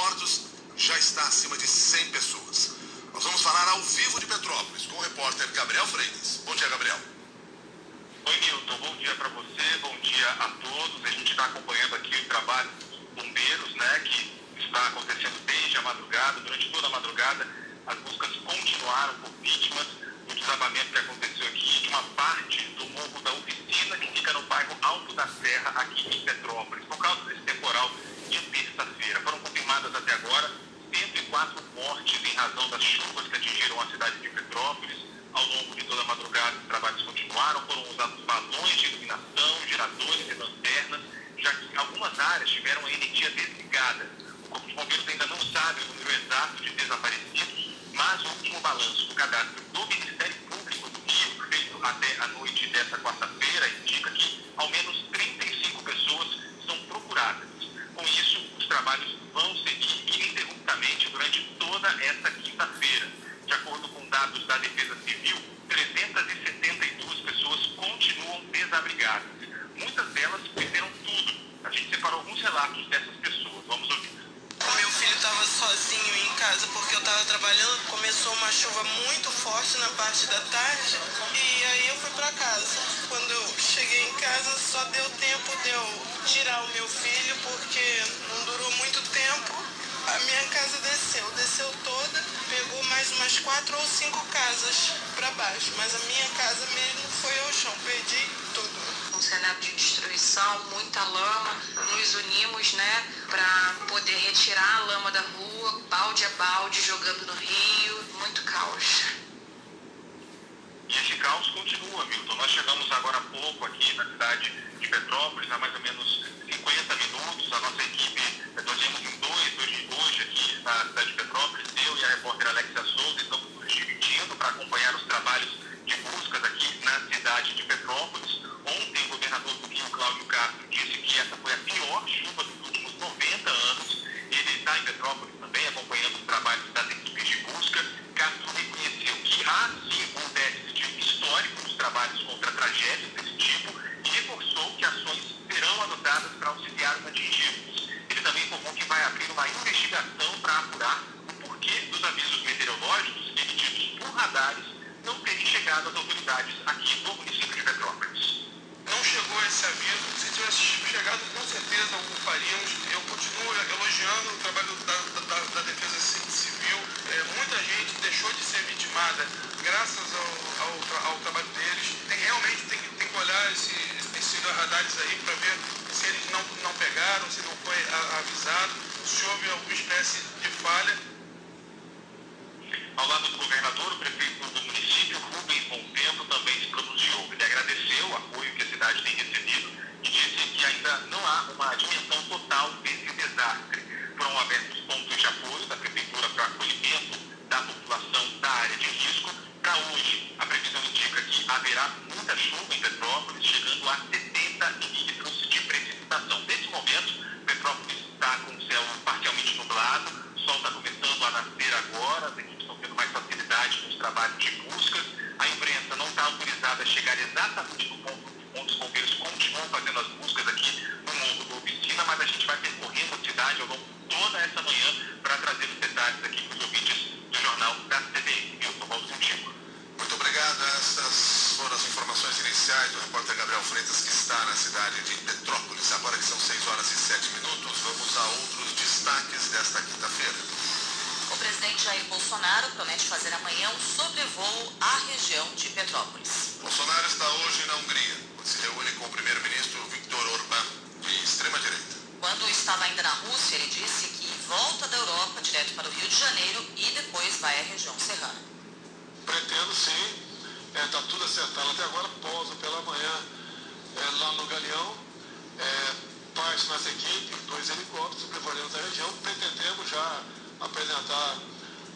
mortos já está acima de 100 pessoas. Nós vamos falar ao vivo de Petrópolis com o repórter Gabriel Freitas. Bom dia, Gabriel. Oi, Milton. Bom dia para você, bom dia a todos. A gente está acompanhando aqui o trabalho dos bombeiros, né, que está acontecendo desde a madrugada, durante toda a madrugada. As buscas continuaram por vítimas O Bombeiros ainda não sabe o número exato de desaparecidos, mas o último balanço do cadastro do Ministério Público do Rio, feito até a noite desta quarta-feira, indica que ao menos 35 pessoas são procuradas. Com isso, os trabalhos vão seguir ininterruptamente durante toda esta quinta-feira. De acordo com dados da Defesa Civil, 372 pessoas continuam desabrigadas. Muitas delas perderam tudo. A gente separou alguns relatos dessas pessoas. Vamos ouvir. O meu filho estava sozinho em casa porque eu estava trabalhando. Começou uma chuva muito forte na parte da tarde e aí eu fui para casa. Quando eu cheguei em casa, só deu tempo de eu tirar o meu filho porque não durou muito tempo. A minha casa desceu, desceu toda, pegou mais umas quatro ou cinco casas para baixo, mas a minha casa mesmo foi ao chão, perdi tudo um cenário de destruição, muita lama. Nos unimos, né, para poder retirar a lama da rua, balde a balde, jogando no rio, muito caos. E esse caos continua, Milton. Nós chegamos agora há pouco aqui na cidade de Petrópolis, há mais ou menos 50 minutos. A nossa equipe, nós viemos em dois hoje, hoje aqui na cidade de Petrópolis. Eu e a repórter Alexia Souza estamos nos dividindo para acompanhar os trabalhos de buscas aqui na cidade de Petrópolis. Ontem, o governador do Rio, Cláudio Castro, disse que essa foi a pior chuva dos últimos 90 anos. Ele está em Petrópolis também, acompanhando os trabalhos das equipes de busca. Castro reconheceu que há sim um déficit histórico nos trabalhos contra tragédias desse tipo e reforçou que ações serão adotadas para auxiliar os atingidos. Ele também informou que vai abrir uma investigação para apurar o porquê dos avisos meteorológicos emitidos por radares não às autoridades aqui do município de Petrópolis. Não chegou esse aviso. Se tivesse chegado, com certeza o faríamos. Eu continuo elogiando o trabalho da, da, da Defesa Civil. É, muita gente deixou de ser vitimada graças ao, ao, ao trabalho deles. Tem, realmente tem, tem que olhar esse, esses radares aí para ver se eles não, não pegaram, se não foi avisado, se houve alguma espécie de falha. Ao lado do governador, o prefeito do que ainda não há uma dimensão total desse desastre. Foram abertos pontos de apoio da prefeitura para acolhimento da população da área de risco. Para hoje, a previsão indica que haverá muita chuva Petrópolis, chegando a 70 milímetros de precipitação. Nesse momento, Petrópolis está com o céu parcialmente nublado, o sol está começando a nascer agora, as equipes estão tendo mais facilidade nos trabalhos de buscas. A imprensa não está autorizada a chegar exatamente no ponto onde os bombeiros continuam fazendo as buscas aqui no Morro da Oficina, mas a gente vai percorrendo a cidade ao longo de toda essa manhã para trazer os detalhes aqui para os ouvintes do Jornal da CBN. Milton, volto contigo. Muito obrigado. Essas foram as informações iniciais do repórter Gabriel Freitas, que está na cidade de Petrópolis. Agora que são 6 horas e 7 minutos, vamos a outros destaques desta quinta-feira. O presidente Jair Bolsonaro promete fazer amanhã um sobrevoo à região de Petrópolis. Bolsonaro está hoje na Hungria, onde se reúne com o primeiro-ministro Viktor Orbán, de extrema-direita. Quando estava ainda na Rússia, ele disse que volta da Europa direto para o Rio de Janeiro e depois vai à região serrana. Pretendo sim, está é, tudo acertado até agora, pouso pela manhã é, lá no Galeão, é, parte nossa equipe, dois helicópteros, sobrevoaremos a região, pretendemos já apresentar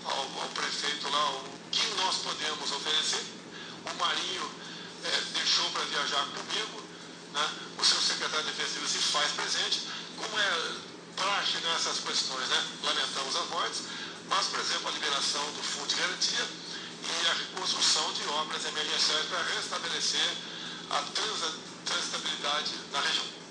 ao, ao, prefeito lá o que nós podemos oferecer. O Marinho é, deixou para viajar comigo, né? o seu secretário de Defesa se faz presente, como é praxe nessas questões, né? lamentamos as mortes, mas, por exemplo, a liberação do fundo de garantia e a reconstrução de obras emergenciais para restabelecer a transitabilidade na região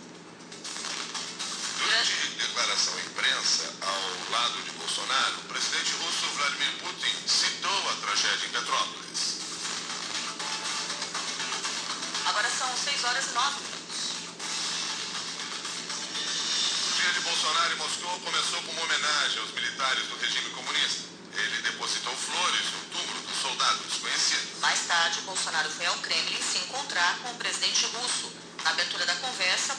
de Declaração à imprensa ao lado de Bolsonaro, o presidente russo Vladimir Putin citou a tragédia em Petrópolis. Agora são 6 horas e 9 minutos. O dia de Bolsonaro em Moscou começou com uma homenagem aos militares do regime comunista. Ele depositou flores no túmulo dos soldados conhecidos. Mais tarde, Bolsonaro foi ao Kremlin se encontrar com o presidente russo. Na abertura da conversa,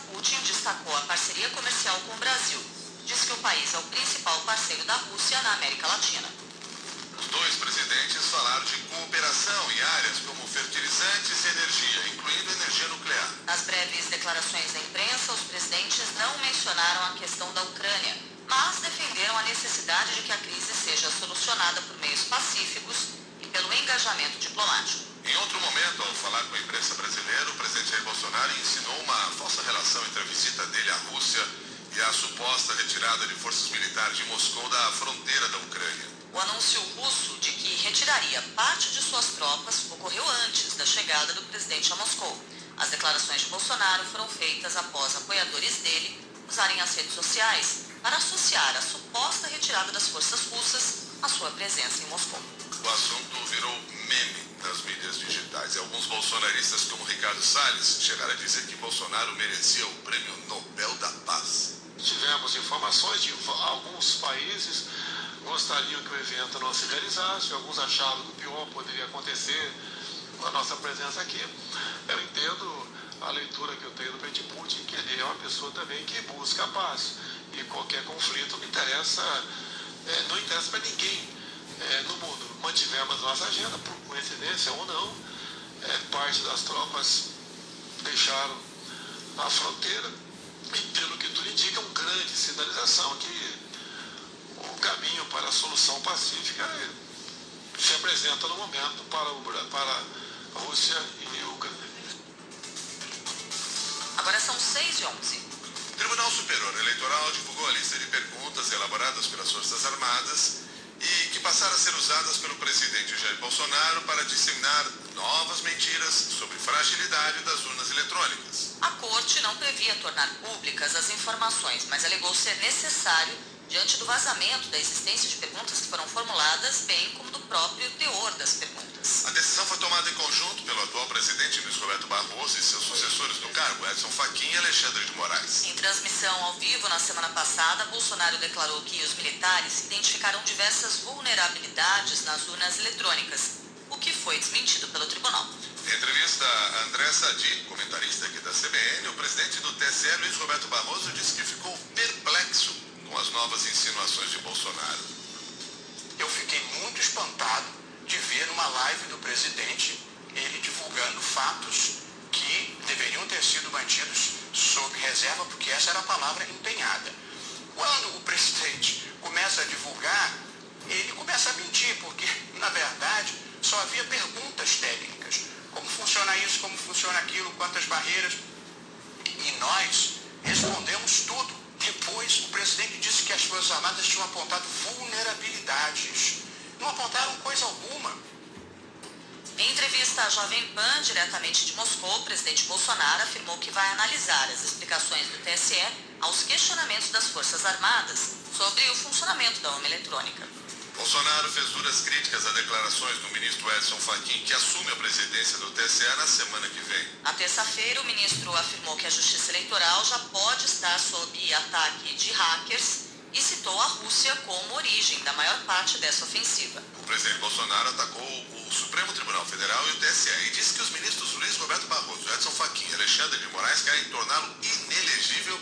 destacou a parceria comercial com o Brasil. Disse que o país é o principal parceiro da Rússia na América Latina. Os dois presidentes falaram de cooperação em áreas como fertilizantes e energia, incluindo energia nuclear. Nas breves declarações à imprensa, os presidentes não mencionaram a questão da Ucrânia, mas defenderam a necessidade de que a crise seja solucionada por meios pacíficos e pelo engajamento diplomático. Em outro momento, ao falar com a imprensa brasileira, o presidente Jair Bolsonaro ensinou uma falsa relação entre a visita dele à Rússia e a suposta retirada de forças militares de Moscou da fronteira da Ucrânia. O anúncio russo de que retiraria parte de suas tropas ocorreu antes da chegada do presidente a Moscou. As declarações de Bolsonaro foram feitas após apoiadores dele usarem as redes sociais para associar a suposta retirada das forças russas à sua presença em Moscou. O assunto virou nas mídias digitais e alguns bolsonaristas, como Ricardo Salles, chegaram a dizer que Bolsonaro merecia o Prêmio Nobel da Paz. Tivemos informações de alguns países gostariam que o evento não se realizasse, alguns achavam que o pior poderia acontecer com a nossa presença aqui. Eu entendo a leitura que eu tenho do presidente Putin, que ele é uma pessoa também que busca a paz. E qualquer conflito não interessa, é, não interessa para ninguém é, no mundo. Mantivemos nossa agenda, por coincidência ou não, é, parte das tropas deixaram a fronteira e pelo que tudo indica, uma grande sinalização que o caminho para a solução pacífica se apresenta no momento para, o, para a Rússia e a Ucrânia. Agora são 6 e 11. O Tribunal Superior Eleitoral divulgou a lista de perguntas elaboradas pelas Forças Armadas que passaram a ser usadas pelo presidente Jair Bolsonaro para disseminar novas mentiras sobre fragilidade das urnas eletrônicas. A corte não previa tornar públicas as informações, mas alegou ser necessário diante do vazamento da existência de perguntas que foram formuladas, bem como do próprio teor das perguntas. A decisão foi tomada em conjunto pelo atual presidente Luiz Roberto Barroso e seus sucessores no cargo, Edson Fachin e Alexandre de Moraes. Em transmissão ao vivo na semana passada, Bolsonaro declarou que os militares identificaram diversas vulnerabilidades nas urnas eletrônicas, o que foi desmentido pelo tribunal. Em entrevista a André Sadi, comentarista aqui da CBN, o presidente do TSE, Luiz Roberto Barroso, disse que ficou perplexo com as novas insinuações de Bolsonaro. Eu fiquei muito espantado de ver numa live do presidente ele divulgando fatos que deveriam ter sido mantidos sob reserva, porque essa era a palavra empenhada. Quando o presidente começa a divulgar, ele começa a mentir, porque, na verdade, só havia perguntas técnicas. Como funciona isso, como funciona aquilo, quantas barreiras. E nós respondemos tudo. Depois, o presidente disse que as Forças Armadas tinham apontado vulnerabilidades. Não apontaram coisa alguma. Em entrevista à Jovem Pan, diretamente de Moscou, o presidente Bolsonaro afirmou que vai analisar as explicações do TSE aos questionamentos das Forças Armadas sobre o funcionamento da urna eletrônica. Bolsonaro fez duras críticas a declarações do ministro Edson Fachin, que assume a presidência do TSE na semana que vem. Na terça-feira, o ministro afirmou que a Justiça Eleitoral já pode estar sob ataque de hackers e citou a Rússia como origem da maior parte dessa ofensiva. O presidente Bolsonaro atacou o Supremo Tribunal Federal e o TSE e disse que os ministros Luiz Roberto Barroso, Edson Fachin e Alexandre de Moraes querem torná-lo inelegível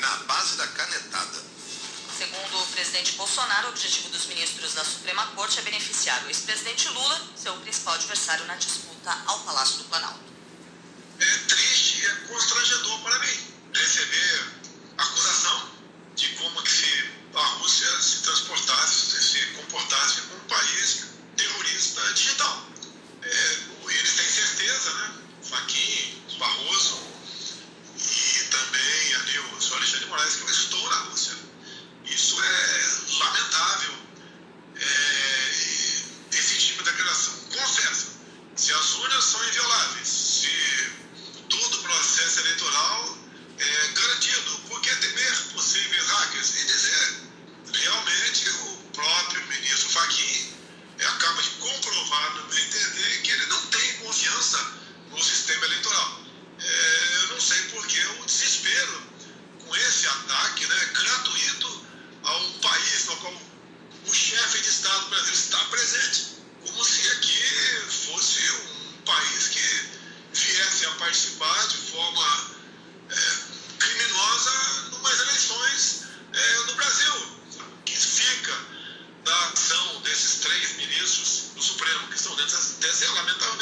na base da canetada. Segundo o presidente Bolsonaro, o objetivo dos ministros da Suprema Corte é beneficiar o ex-presidente Lula, seu principal adversário na disputa ao Palácio do Planalto. É triste e é constrangedor para mim receber ataque né, gratuito a um país no qual o chefe de Estado brasileiro está presente, como se aqui fosse um país que viesse a participar de forma é, criminosa numas eleições é, no Brasil, que fica da ação desses três ministros do Supremo que estão dentro dessa, dessa lamentação